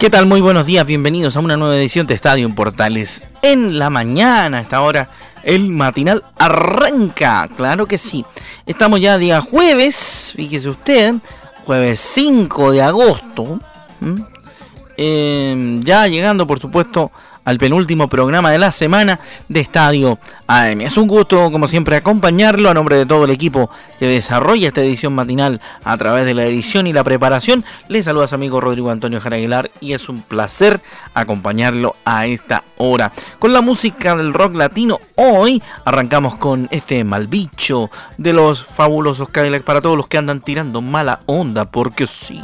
¿Qué tal? Muy buenos días, bienvenidos a una nueva edición de Estadio Portales. En la mañana, a esta hora, el matinal arranca, claro que sí. Estamos ya día jueves, fíjese usted, jueves 5 de agosto. Eh, ya llegando, por supuesto, al penúltimo programa de la semana de Estadio AM. Es un gusto, como siempre, acompañarlo a nombre de todo el equipo que desarrolla esta edición matinal a través de la edición y la preparación. Les saluda a su amigo Rodrigo Antonio Jaraguilar y es un placer acompañarlo a esta hora. Con la música del rock latino, hoy arrancamos con este mal bicho de los fabulosos Cadillacs para todos los que andan tirando mala onda, porque sí.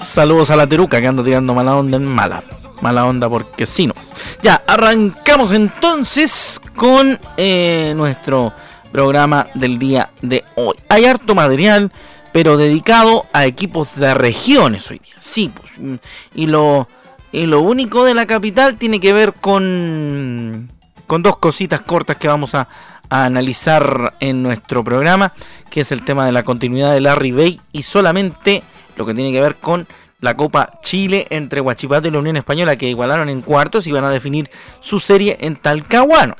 Saludos a la Teruca que anda tirando mala onda en mala. Mala onda porque sí no. Ya, arrancamos entonces con eh, nuestro programa del día de hoy. Hay harto material, pero dedicado a equipos de regiones hoy día. Sí, pues. Mm, y lo, y lo único de la capital tiene que ver con, con dos cositas cortas que vamos a, a analizar en nuestro programa, que es el tema de la continuidad de Larry Bay y solamente lo que tiene que ver con la Copa Chile entre Huachipato y la Unión Española que igualaron en cuartos y van a definir su serie en Talcahuano.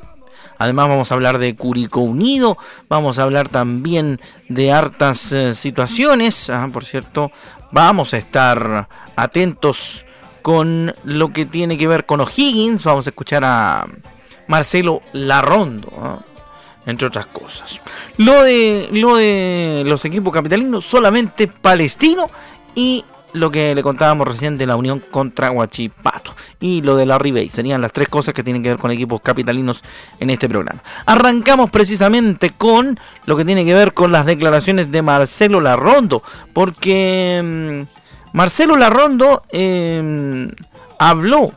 Además vamos a hablar de Curicó Unido, vamos a hablar también de hartas eh, situaciones. Ah, por cierto, vamos a estar atentos con lo que tiene que ver con O'Higgins. Vamos a escuchar a Marcelo Larrondo. Ah, entre otras cosas. Lo de, lo de los equipos capitalinos, solamente Palestino y lo que le contábamos recién de la unión contra Huachipato y lo de la Ribey. Serían las tres cosas que tienen que ver con equipos capitalinos en este programa. Arrancamos precisamente con lo que tiene que ver con las declaraciones de Marcelo Larrondo, porque mm, Marcelo Larrondo em, habló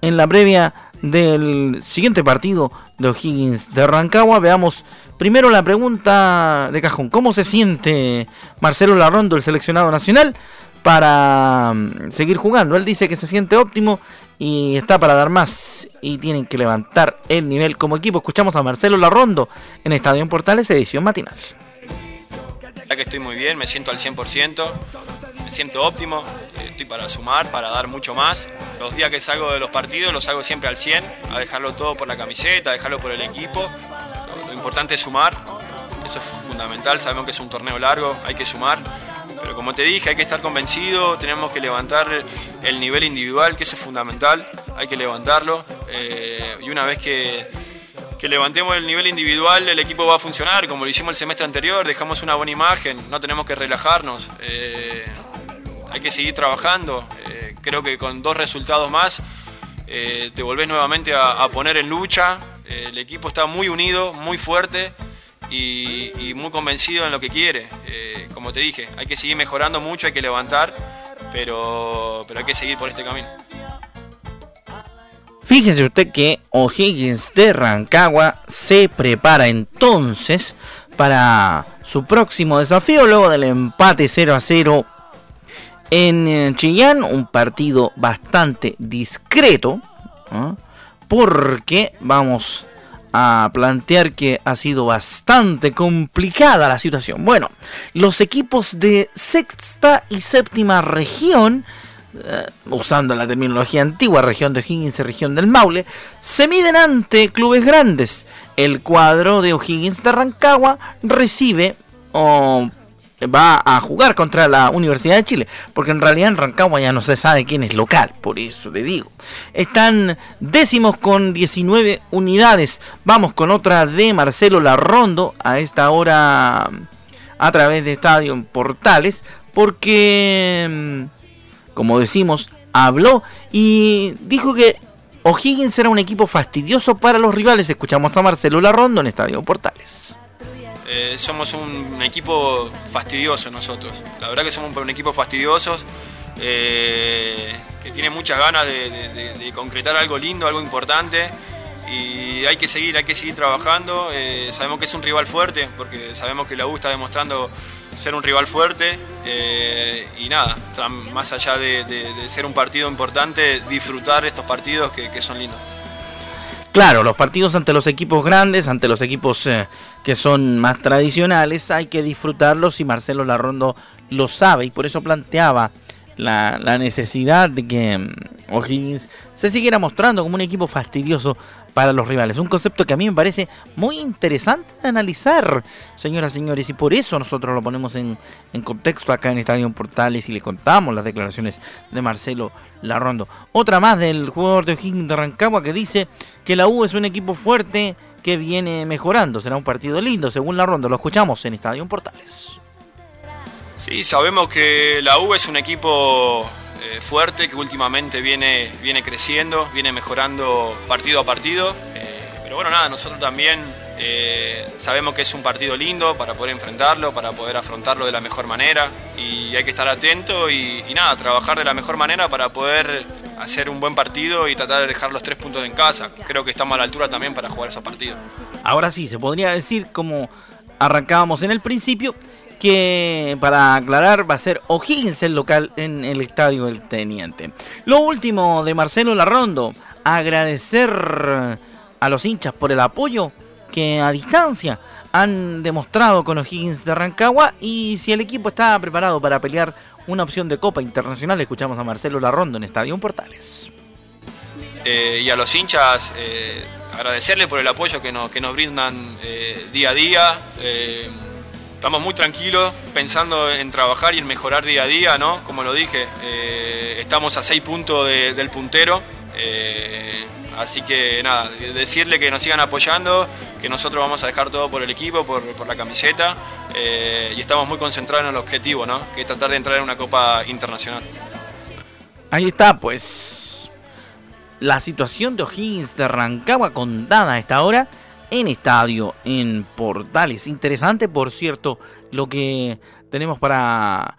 en la previa del siguiente partido de O'Higgins de Rancagua. Veamos primero la pregunta de cajón. ¿Cómo se siente Marcelo Larrondo, el seleccionado nacional? para mm, seguir jugando. Él dice que se siente óptimo y está para dar más y tienen que levantar el nivel como equipo. Escuchamos a Marcelo Larrondo en Estadio Portales, edición matinal. que estoy muy bien, me siento al 100%, siento óptimo, eh, estoy para sumar, para dar mucho más. Los días que salgo de los partidos los hago siempre al 100, a dejarlo todo por la camiseta, a dejarlo por el equipo. Lo importante es sumar, eso es fundamental, sabemos que es un torneo largo, hay que sumar pero como te dije, hay que estar convencido, tenemos que levantar el nivel individual, que eso es fundamental, hay que levantarlo. Eh, y una vez que, levantemos el nivel individual, el equipo va a funcionar, como lo hicimos el semestre anterior, dejamos una buena imagen, no tenemos que relajarnos, eh, hay que seguir trabajando. Eh, creo que con dos resultados más te volvés nuevamente a poner en lucha. el equipo está muy unido, muy fuerte y, muy convencido en lo que quiere. Eh, como te dije, hay que seguir mejorando mucho, hay que levantar, pero, pero hay que seguir por este camino. Fíjese usted que O'Higgins de Rancagua se prepara entonces para su próximo desafío luego del empate 0 a 0 en eh, Chillán, un partido bastante discreto, porque vamos a plantear que ha sido bastante complicada la situación. Bueno, los equipos de sexta y séptima región, eh, usando la terminología antigua, región de O'Higgins y región del Maule, se miden ante clubes grandes. El cuadro de O'Higgins de Rancagua recibe va a jugar contra la Universidad de Chile, porque en realidad en Rancagua ya no se sabe quién es local, por eso le digo. Están décimos con 19 unidades. Vamos con otra de Marcelo Larrondo a esta hora a través de Estadio Portales, porque, como decimos, habló y dijo que O'Higgins será un equipo fastidioso para los rivales. Escuchamos a Marcelo Larrondo en Estadio Portales. Eh, somos un equipo fastidioso nosotros. La verdad que somos un equipo fastidiosos. Eh, que tiene muchas ganas de, concretar algo lindo, algo importante y hay que seguir, hay que seguir trabajando. Eh, sabemos que es un rival fuerte, porque sabemos que la U está demostrando ser un rival fuerte y nada, más allá de, ser un partido importante, disfrutar estos partidos que, son lindos. Claro, los partidos ante los equipos grandes, ante los equipos que son más tradicionales, hay que disfrutarlos y Marcelo Larrondo lo sabe y por eso planteaba la, necesidad de que mm, O'Higgins se siguiera mostrando como un equipo fastidioso para los rivales. Un concepto que a mí me parece muy interesante de analizar, señoras y señores, y por eso nosotros lo ponemos en, contexto acá en Estadio Portales y le contamos las declaraciones de Marcelo Larrondo. Otra más del jugador de O'Higgins de Rancagua que dice que la U es un equipo fuerte que viene mejorando. Será un partido lindo, según Larrondo. Lo escuchamos en Estadio Portales. Sí, sabemos que la U es un equipo eh, fuerte que últimamente viene, viene creciendo, viene mejorando partido a partido. Eh, pero bueno, nada, nosotros también eh, sabemos que es un partido lindo para poder enfrentarlo, para poder afrontarlo de la mejor manera y hay que estar atento y, y nada, trabajar de la mejor manera para poder hacer un buen partido y tratar de dejar los tres puntos en casa. Creo que estamos a la altura también para jugar esos partidos. Ahora sí, se podría decir como arrancábamos en el principio que para aclarar va a ser O'Higgins el local en el estadio del Teniente. Lo último de Marcelo Larrondo, agradecer a los hinchas por el apoyo que a distancia han demostrado con O'Higgins de Rancagua y si el equipo está preparado para pelear una opción de Copa Internacional, escuchamos a Marcelo Larrondo en Estadio Portales. Eh, y a los hinchas eh, agradecerle por el apoyo que nos, que nos brindan eh, día a día estamos muy tranquilos pensando en trabajar y en mejorar día a día, ¿no? Como lo dije, eh, estamos a seis puntos del puntero. Eh, así que nada, decirle que nos sigan apoyando, que nosotros vamos a dejar todo por el equipo, por, la camiseta, eh, y estamos muy concentrados en el objetivo, ¿no? Que es tratar de entrar en una Copa Internacional. Ahí está, pues. La situación de O'Higgins de Rancagua contada a esta hora en estadio, en Portales. Interesante, por cierto, lo que tenemos para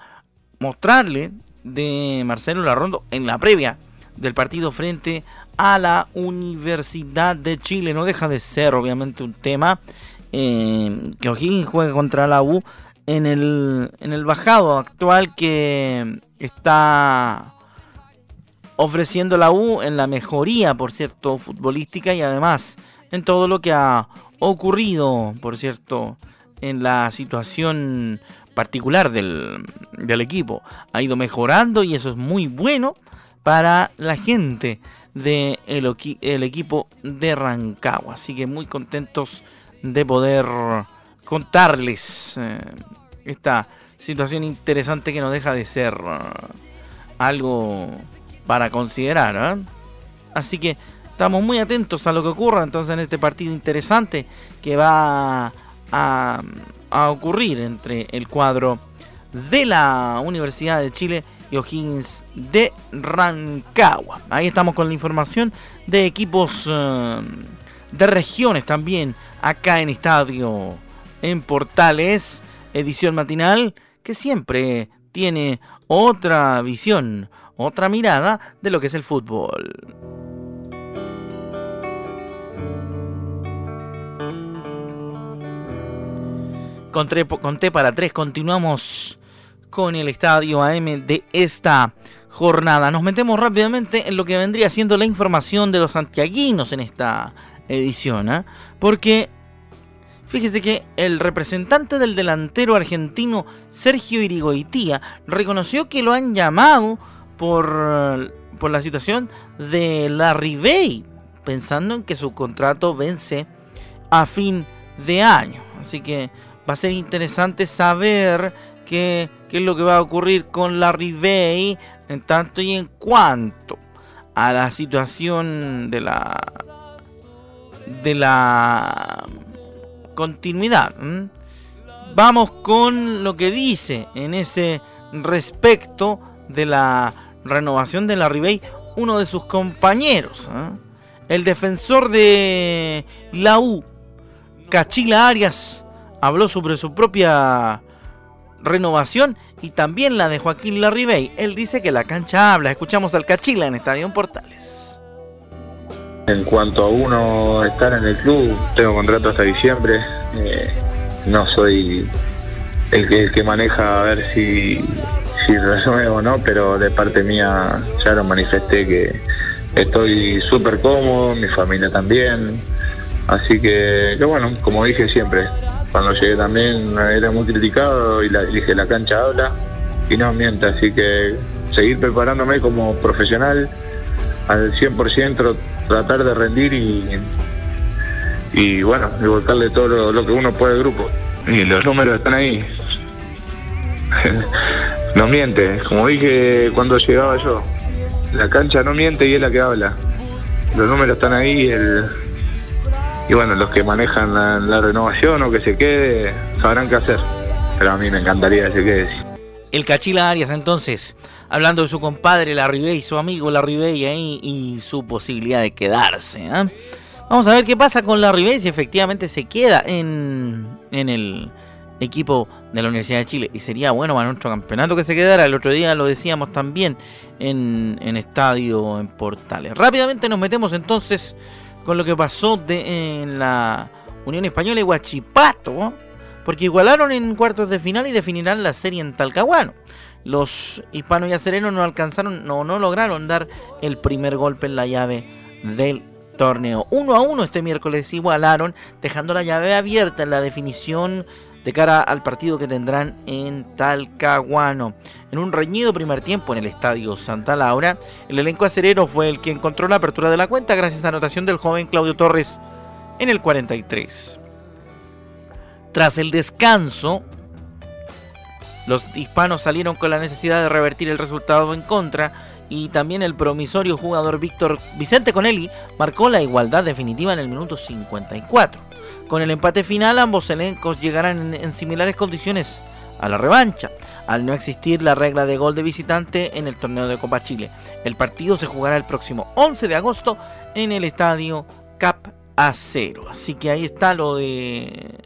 mostrarle de Marcelo Larrondo en la previa del partido frente a la Universidad de Chile. No deja de ser, obviamente, un tema eh, que O'Higgins juegue contra la U en el, en el bajado actual que está ofreciendo la U en la mejoría, por cierto, futbolística y además en todo lo que ha ocurrido, por cierto, en la situación particular del, equipo. Ha ido mejorando y eso es muy bueno para la gente del de el equipo de Rancagua. Así que muy contentos de poder contarles eh, esta situación interesante que no deja de ser eh, algo para considerar. ¿eh? Así que estamos muy atentos a lo que ocurra entonces en este partido interesante que va a, ocurrir entre el cuadro de la Universidad de Chile y O'Higgins de Rancagua. Ahí estamos con la información de equipos eh, de regiones también acá en Estadio en Portales, edición matinal que siempre tiene otra visión, otra mirada de lo que es el fútbol. Con, T para tres. Continuamos con el estadio AM de esta jornada. Nos metemos rápidamente en lo que vendría siendo la información de los santiaguinos en esta edición. ¿eh? Porque fíjese que el representante del delantero argentino Sergio Irigoitía reconoció que lo han llamado por, por la situación de la Bay, pensando en que su contrato vence a fin de año. Así que va a ser interesante saber qué, es lo que va a ocurrir con Larry Bay en tanto y en cuanto a la situación de la de la continuidad. Vamos con lo que dice en ese respecto de la renovación de Larry Bay uno de sus compañeros. El defensor de la U, Cachila Arias, habló sobre su propia renovación y también la de Joaquín Larribey. Él dice que la cancha habla. Escuchamos al Cachila en Estadio Portales. En cuanto a uno estar en el club, tengo contrato hasta diciembre. Eh, no soy el que, maneja a ver si, si resuelvo o no, pero de parte mía ya lo manifesté que estoy súper cómodo, mi familia también. Así que, que, bueno, como dije siempre, cuando llegué también era muy criticado y la, dije la cancha habla y no miente, así que seguir preparándome como profesional al 100%, tratar de rendir y, y bueno, y volcarle todo lo, que uno puede al grupo. Y los números están ahí. no miente, como dije cuando llegaba yo. La cancha no miente y es la que habla. Los números están ahí el, y bueno, los que manejan la, renovación o que se quede sabrán qué hacer. Pero a mí me encantaría que se quede. El Cachila Arias entonces, hablando de su compadre La Ribey, su amigo La Ribey ahí y su posibilidad de quedarse. ¿eh? Vamos a ver qué pasa con La Ribey si efectivamente se queda en, en el equipo de la Universidad de Chile. Y sería bueno para nuestro campeonato que se quedara. El otro día lo decíamos también en, en Estadio en Portales. Rápidamente nos metemos entonces con lo que pasó de, en la Unión Española y Huachipato. Porque igualaron en cuartos de final y definirán la serie en Talcahuano. Los hispanos y acerenos no alcanzaron, no, no lograron dar el primer golpe en la llave del torneo. Uno a uno este miércoles igualaron, dejando la llave abierta en la definición de cara al partido que tendrán en Talcahuano. En un reñido primer tiempo en el estadio Santa Laura, el elenco acerero fue el que encontró la apertura de la cuenta gracias a anotación del joven Claudio Torres en el 43. Tras el descanso, los hispanos salieron con la necesidad de revertir el resultado en contra y también el promisorio jugador Víctor Vicente Conelli marcó la igualdad definitiva en el minuto 54. Con el empate final, ambos elencos llegarán en, similares condiciones a la revancha, al no existir la regla de gol de visitante en el torneo de Copa Chile. El partido se jugará el próximo 11 de agosto en el estadio Cap Acero. Así que ahí está lo de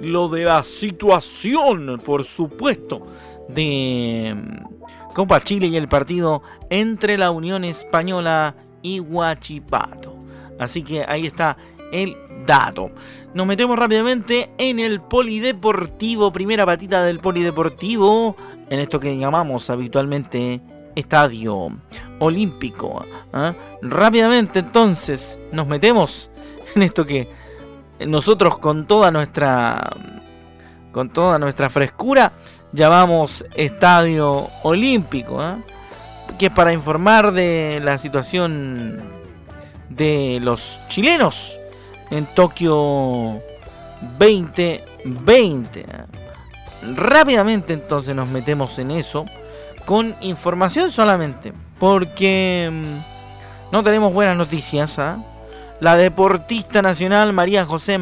lo de la situación, por supuesto, de mm, Copa Chile y el partido entre la Unión Española y Huachipato. Así que ahí está el dato. Nos metemos rápidamente en el polideportivo, primera patita del polideportivo, en esto que llamamos habitualmente estadio olímpico. ¿ah? Rápidamente entonces nos metemos en esto que nosotros con toda nuestra con toda nuestra frescura llamamos estadio olímpico, ¿ah? que es para informar de la situación de los chilenos en Tokio 2020. Rápidamente entonces nos metemos en eso con información solamente, porque mm, no tenemos buenas noticias. ¿ah? La deportista nacional María José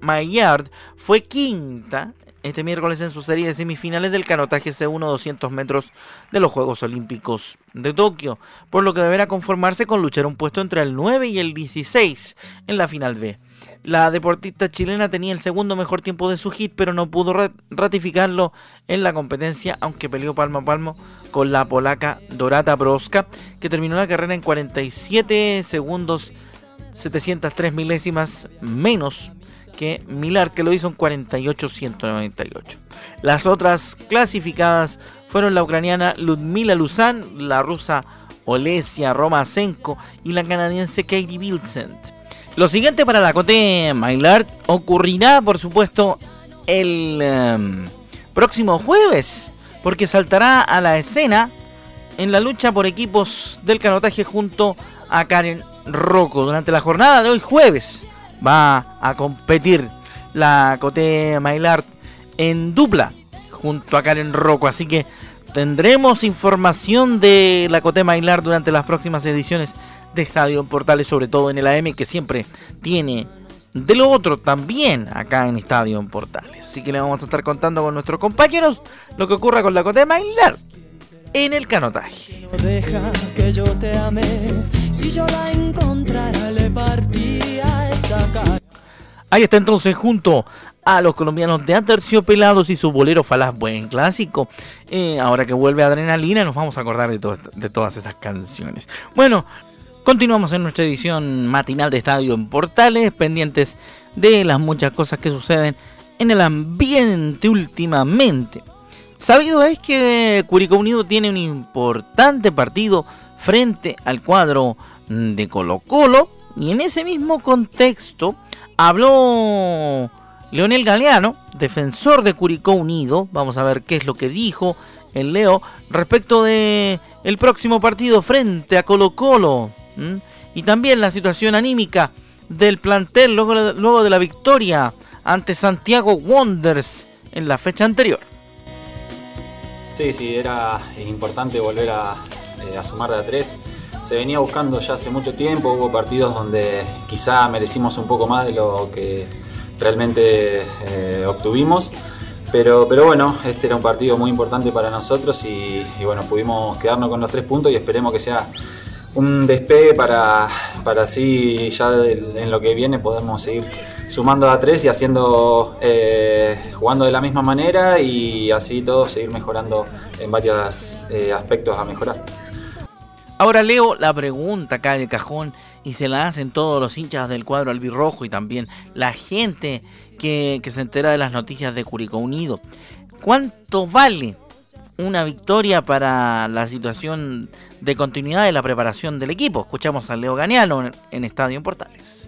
Maillard fue quinta este miércoles en su serie de semifinales del canotaje C1 200 metros de los Juegos Olímpicos de Tokio, por lo que deberá conformarse con luchar un puesto entre el 9 y el 16 en la final B. La deportista chilena tenía el segundo mejor tiempo de su hit, pero no pudo ratificarlo en la competencia, aunque peleó palmo a palmo con la polaca Dorata Broska, que terminó la carrera en 47 segundos 703 milésimas menos que Milar, que lo hizo en 48-198. Las otras clasificadas fueron la ucraniana Ludmila Luzan, la rusa Olesia Romasenko y la canadiense Katie Vincent. Lo siguiente para la Cote Maillard ocurrirá, por supuesto, el em, próximo jueves, porque saltará a la escena en la lucha por equipos del canotaje junto a Karen Rocco durante la jornada de hoy jueves va a competir la Cote Maillard en dupla junto a Karen Rocco. Así que tendremos información de la Cote Maillard durante las próximas ediciones de Estadio Portales, sobre todo en el AM, que siempre tiene de lo otro también acá en Estadio Portales. Así que le vamos a estar contando con nuestros compañeros lo que ocurra con la Cote Maillard en el canotaje. Deja que yo te ame, si yo la encontrara le partía. Ahí está entonces junto a los colombianos de Aterciopelados y su bolero falaz buen clásico. Eh, ahora que vuelve Adrenalina nos vamos a acordar de, de todas esas canciones. Bueno, continuamos en nuestra edición matinal de Estadio en Portales, pendientes de las muchas cosas que suceden en el ambiente últimamente. Sabido es que Curicó Unido tiene un importante partido frente al cuadro de Colo Colo y en ese mismo contexto habló Leonel Galeano, defensor de Curicó Unido. Vamos a ver qué es lo que dijo el Leo respecto de el próximo partido frente a Colo Colo y también la situación anímica del plantel luego, de la victoria ante Santiago Wonders en la fecha anterior. Sí, sí, era importante volver a, eh, sumar de a tres. Se venía buscando ya hace mucho tiempo, hubo partidos donde quizá merecimos un poco más de lo que realmente eh, obtuvimos. Pero, bueno, este era un partido muy importante para nosotros y, bueno, pudimos quedarnos con los tres puntos y esperemos que sea un despegue para, para así ya en lo que viene podemos seguir sumando a tres y haciendo, eh, jugando de la misma manera y así todo seguir mejorando en varios eh, aspectos a mejorar. Ahora leo la pregunta acá de cajón y se la hacen todos los hinchas del cuadro albirrojo y también la gente que, se entera de las noticias de Curicó Unido. ¿Cuánto vale una victoria para la situación de continuidad de la preparación del equipo? Escuchamos a Leo Ganiano en Estadio Portales.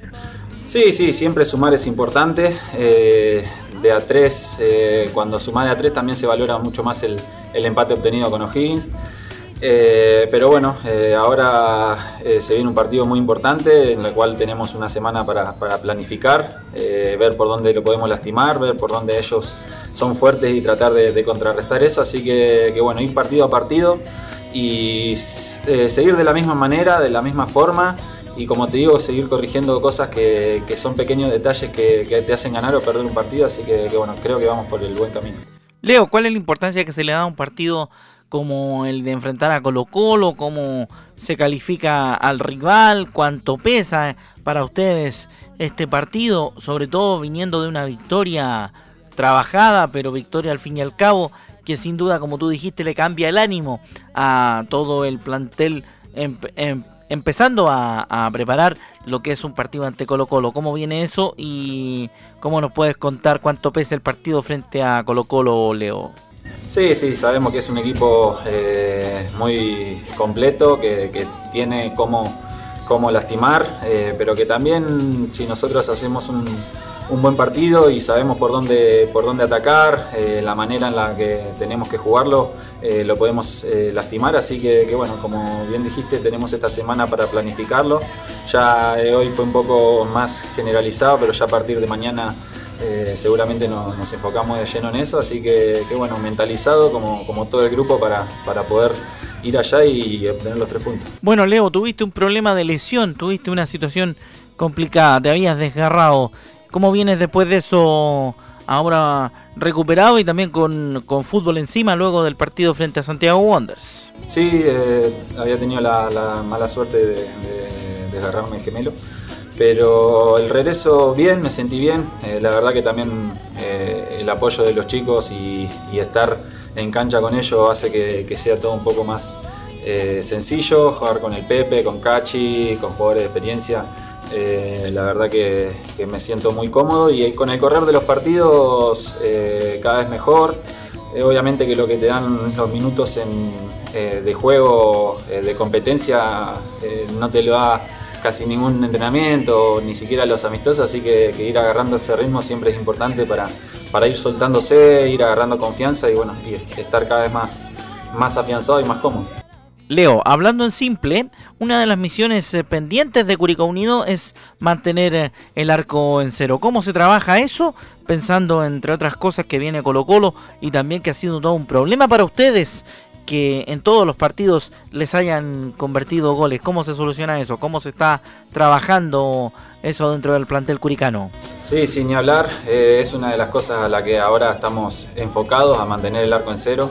Sí, sí, siempre sumar es importante. Eh, de a 3, eh, cuando sumás de a 3 también se valora mucho más el, empate obtenido con O'Higgins. Eh, pero bueno, ahora se viene un partido muy importante en el cual tenemos una semana para, planificar, ver por dónde lo podemos lastimar, ver por dónde ellos son fuertes y tratar de, contrarrestar eso. Así que, bueno, ir partido a partido y seguir de la misma manera, de la misma forma y como te digo, seguir corrigiendo cosas que, son pequeños detalles que, te hacen ganar o perder un partido, así que, bueno, creo que vamos por el buen camino. Leo, ¿cuál es la importancia que se le da a un partido como el de enfrentar a Colo Colo? ¿Cómo se califica al rival? ¿Cuánto pesa para ustedes este partido? Sobre todo viniendo de una victoria trabajada, pero victoria al fin y al cabo, que sin duda, como tú dijiste, le cambia el ánimo a todo el plantel en empezando a, preparar lo que es un partido ante Colo Colo. ¿Cómo viene eso y cómo nos puedes contar cuánto pesa el partido frente a Colo Colo, Leo? Sí, sí, sabemos que es un equipo eh, muy completo, que, tiene cómo, cómo lastimar, eh, pero que también si nosotros hacemos un, un buen partido y sabemos por dónde, por dónde atacar, eh, la manera en la que tenemos que jugarlo, lo podemos lastimar. Así que, bueno, como bien dijiste, tenemos esta semana para planificarlo. Ya hoy fue un poco más generalizado, pero ya a partir de mañana seguramente nos, enfocamos de lleno en eso. Así que, bueno, mentalizado como, como todo el grupo para, para poder ir allá y obtener los tres puntos. Bueno, Leo, tuviste un problema de lesión, tuviste una situación complicada, te habías desgarrado ¿Cómo vienes después de eso ahora recuperado y también con, fútbol encima luego del partido frente a Santiago Wanderers? Sí, eh, había tenido la, mala suerte de, desgarrarme el gemelo. Pero el regreso bien, me sentí bien. Eh, la verdad que también eh, el apoyo de los chicos y, estar en cancha con ellos hace que, sea todo un poco más sencillo. Jugar con el Pepe, con Cachi, con jugadores de experiencia. Eh, la verdad que, me siento muy cómodo y con el correr de los partidos eh, cada vez mejor. Eh, obviamente que lo que te dan los minutos de juego, de competencia, no te lo da casi ningún entrenamiento, ni siquiera los amistosos, así que, ir agarrando ese ritmo siempre es importante para, para ir soltándose, ir agarrando confianza y bueno, y estar cada vez más, más afianzado y más cómodo. Leo, hablando en simple, una de las misiones eh, pendientes de Curicó Unido es mantener eh, el arco en cero. ¿Cómo se trabaja eso? Pensando entre otras cosas que viene Colo Colo y también que ha sido todo un problema para ustedes que en todos los partidos les hayan convertido goles. ¿Cómo se soluciona eso? ¿Cómo se está trabajando eso dentro del plantel curicano? Sí, sin hablar, eh, es una de las cosas a la que ahora estamos enfocados, a mantener el arco en cero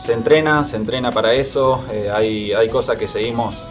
se entrena, se entrena para eso, eh, hay, hay cosas que seguimos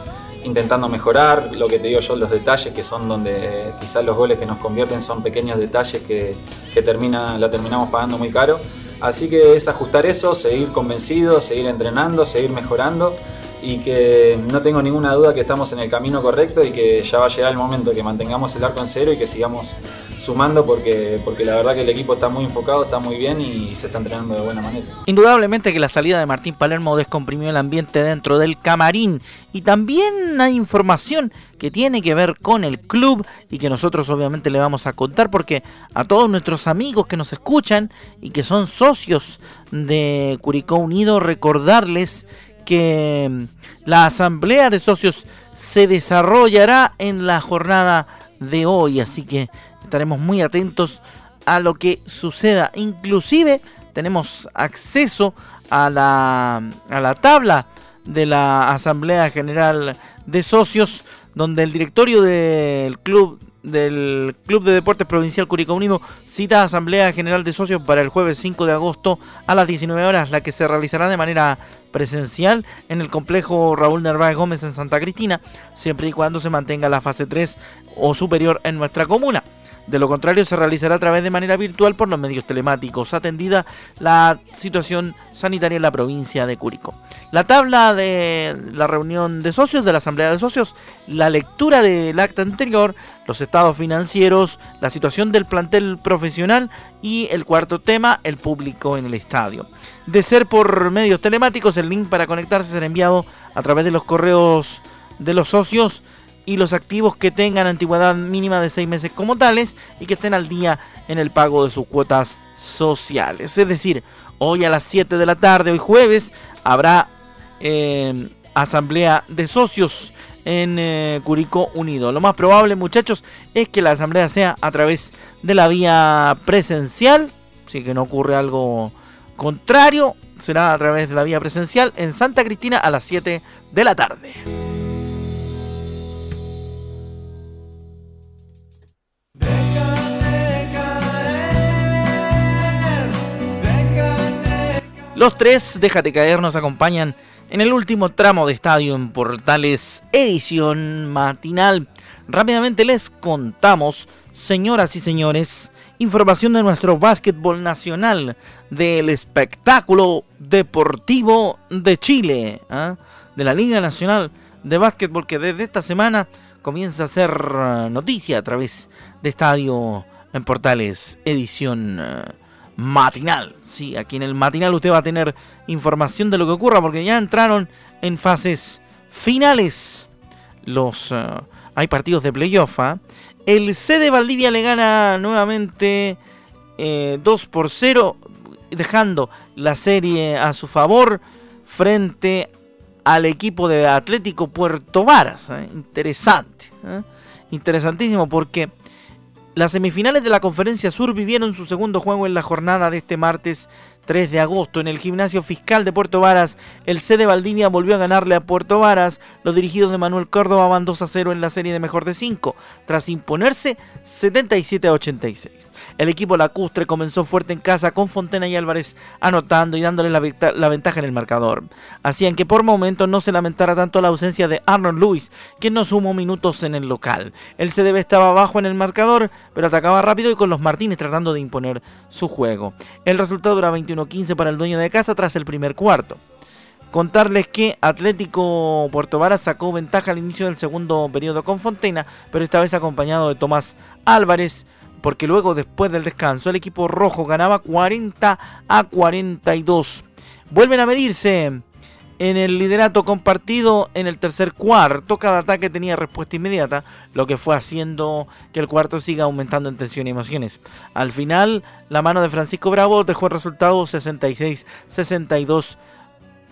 intentando mejorar, lo que te digo yo, los detalles que son donde quizás los goles que nos convierten son pequeños detalles que, que termina, la terminamos pagando muy caro. Así que es ajustar eso, seguir convencidos, seguir entrenando, seguir mejorando y que no tengo ninguna duda que estamos en el camino correcto y que ya va a llegar el momento que mantengamos el arco en cero y que sigamos sumando porque, porque la verdad que el equipo está muy enfocado, está muy bien y se está entrenando de buena manera. Indudablemente que la salida de Martín Palermo descomprimió el ambiente dentro del camarín y también hay información que tiene que ver con el club y que nosotros obviamente le vamos a contar porque a todos nuestros amigos que nos escuchan y que son socios de Curicó Unido recordarles que mm, la asamblea de socios se desarrollará en la jornada de hoy, así que estaremos muy atentos a lo que suceda. Inclusive tenemos acceso a la, a la tabla de la Asamblea General de Socios, donde el directorio del club del Club de Deportes Provincial Curicó Unido cita Asamblea General de Socios para el jueves 5 de agosto a las 19 horas, la que se realizará de manera presencial en el complejo Raúl Narváez Gómez en Santa Cristina, siempre y cuando se mantenga la fase 3 o superior en nuestra comuna. De lo contrario, se realizará a través de manera virtual por los medios telemáticos, atendida la situación sanitaria en la provincia de Curicó. La tabla de la reunión de socios, de la asamblea de socios, la lectura del acta anterior, los estados financieros, la situación del plantel profesional y el cuarto tema, el público en el estadio. De ser por medios telemáticos, el link para conectarse será enviado a través de los correos de los socios y los activos que tengan antigüedad mínima de seis meses como tales y que estén al día en el pago de sus cuotas sociales. Es decir, hoy a las 7 de la tarde, hoy jueves, habrá eh, asamblea de socios en eh, Curicó Unido. Lo más probable, muchachos, es que la asamblea sea a través de la vía presencial, si que no ocurre algo contrario, será a través de la vía presencial en Santa Cristina a las 7 de la tarde. Los tres, déjate caer, nos acompañan en el último tramo de estadio en Portales edición matinal. Rápidamente les contamos, señoras y señores, información de nuestro básquetbol nacional, del espectáculo deportivo de Chile, ¿ah? de la Liga Nacional de Básquetbol que desde esta semana comienza a ser eh, noticia a través de Estadio en Portales edición eh, matinal. Sí, aquí en el matinal usted va a tener información de lo que ocurra porque ya entraron en fases finales los eh, hay partidos de playoff. ¿ah? El C de Valdivia le gana nuevamente 2 eh, por 0 dejando la serie a su favor frente al equipo de Atlético Puerto Varas. ¿eh? Interesante. Interesantísimo porque las semifinales de la Conferencia Sur vivieron su segundo juego en la jornada de este martes 3 de agosto en el gimnasio fiscal de Puerto Varas. El C de Valdivia volvió a ganarle a Puerto Varas. Los dirigidos de Manuel Córdoba van 2 a 0 en la serie de mejor de 5, tras imponerse 77 a 86. El equipo lacustre comenzó fuerte en casa con Fontena y Álvarez anotando y dándole la, ventaja en el marcador. Hacían que por momentos no se lamentara tanto la ausencia de Arnold Lewis, quien no sumó minutos en el local. El CDB estaba abajo en el marcador, pero atacaba rápido y con los Martínez tratando de imponer su juego. El resultado era 21-15 para el dueño de casa tras el primer cuarto. Contarles que Atlético Puerto Vara sacó ventaja al inicio del segundo periodo con Fontena, pero esta vez acompañado de Tomás Álvarez, porque luego después del descanso el equipo rojo ganaba 40 a 42. Vuelven a medirse en el liderato compartido en el tercer cuarto. Cada ataque tenía respuesta inmediata, lo que fue haciendo que el cuarto siga aumentando en tensión y emociones. Al final, la mano de Francisco Bravo dejó el resultado 66-62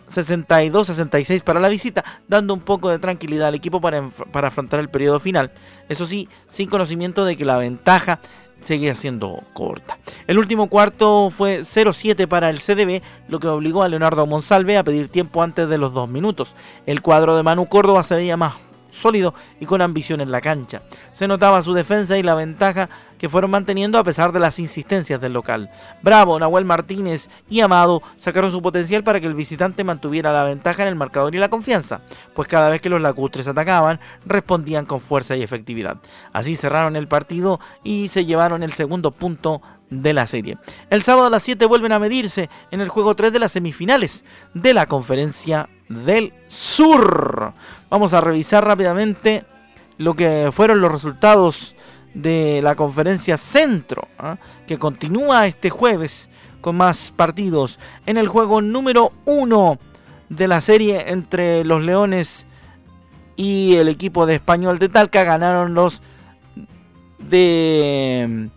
62-66 para la visita, dando un poco de tranquilidad al equipo para, para, afrontar el periodo final. Eso sí, sin conocimiento de que la ventaja seguía siendo corta. El último cuarto fue 0-7 para el CDB, lo que obligó a Leonardo Monsalve a pedir tiempo antes de los dos minutos. El cuadro de Manu Córdoba se veía más sólido y con ambición en la cancha. Se notaba su defensa y la ventaja que fueron manteniendo a pesar de las insistencias del local. Bravo, Nahuel Martínez y Amado sacaron su potencial para que el visitante mantuviera la ventaja en el marcador y la confianza, pues cada vez que los lacustres atacaban, respondían con fuerza y efectividad. Así cerraron el partido y se llevaron el segundo punto de la serie. El sábado a las 7 vuelven a medirse en el juego 3 de las semifinales de la conferencia del sur. Vamos a revisar rápidamente lo que fueron los resultados de la conferencia centro, ¿ah? que continúa este jueves con más partidos en el juego número 1 de la serie entre los Leones y el equipo de Español de Talca ganaron los de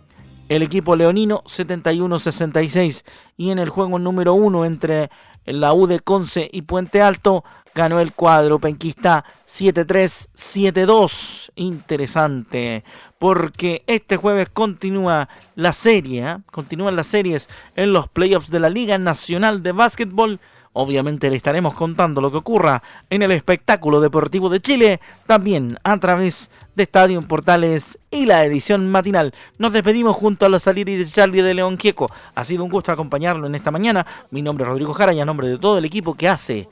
el equipo leonino 71-66 y en el juego número 1 entre la U de Conce y Puente Alto ganó el cuadro penquista 7-3-7-2. Interesante, porque este jueves continúa la serie, ¿eh? continúan las series en los playoffs de la Liga Nacional de Básquetbol Obviamente le estaremos contando lo que ocurra en el espectáculo deportivo de Chile, también a través de Estadio Portales y la edición matinal. Nos despedimos junto a los Saliri de Charlie de León Quieco. Ha sido un gusto acompañarlo en esta mañana. Mi nombre es Rodrigo Jara y a nombre de todo el equipo que hace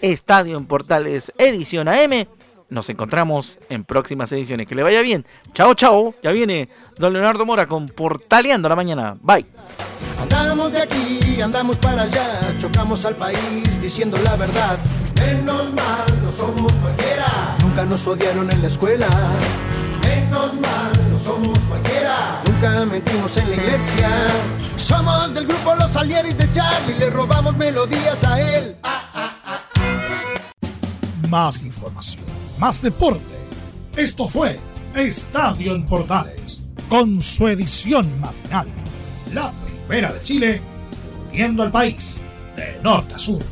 Estadio en Portales Edición AM. Nos encontramos en próximas ediciones. Que le vaya bien. Chao, chao. Ya viene don Leonardo Mora con Portaleando la mañana. Bye. Andamos de aquí, andamos para allá, chocamos al país diciendo la verdad. Menos mal, no somos cualquiera. Nunca nos odiaron en la escuela. Menos mal, no somos cualquiera. Nunca metimos en la iglesia. Somos del grupo Los Alieris de Charlie, le robamos melodías a él. Más información, más deporte. Esto fue Estadio en Portales, con su edición matinal. La Primera de Chile, uniendo al país de norte a sur.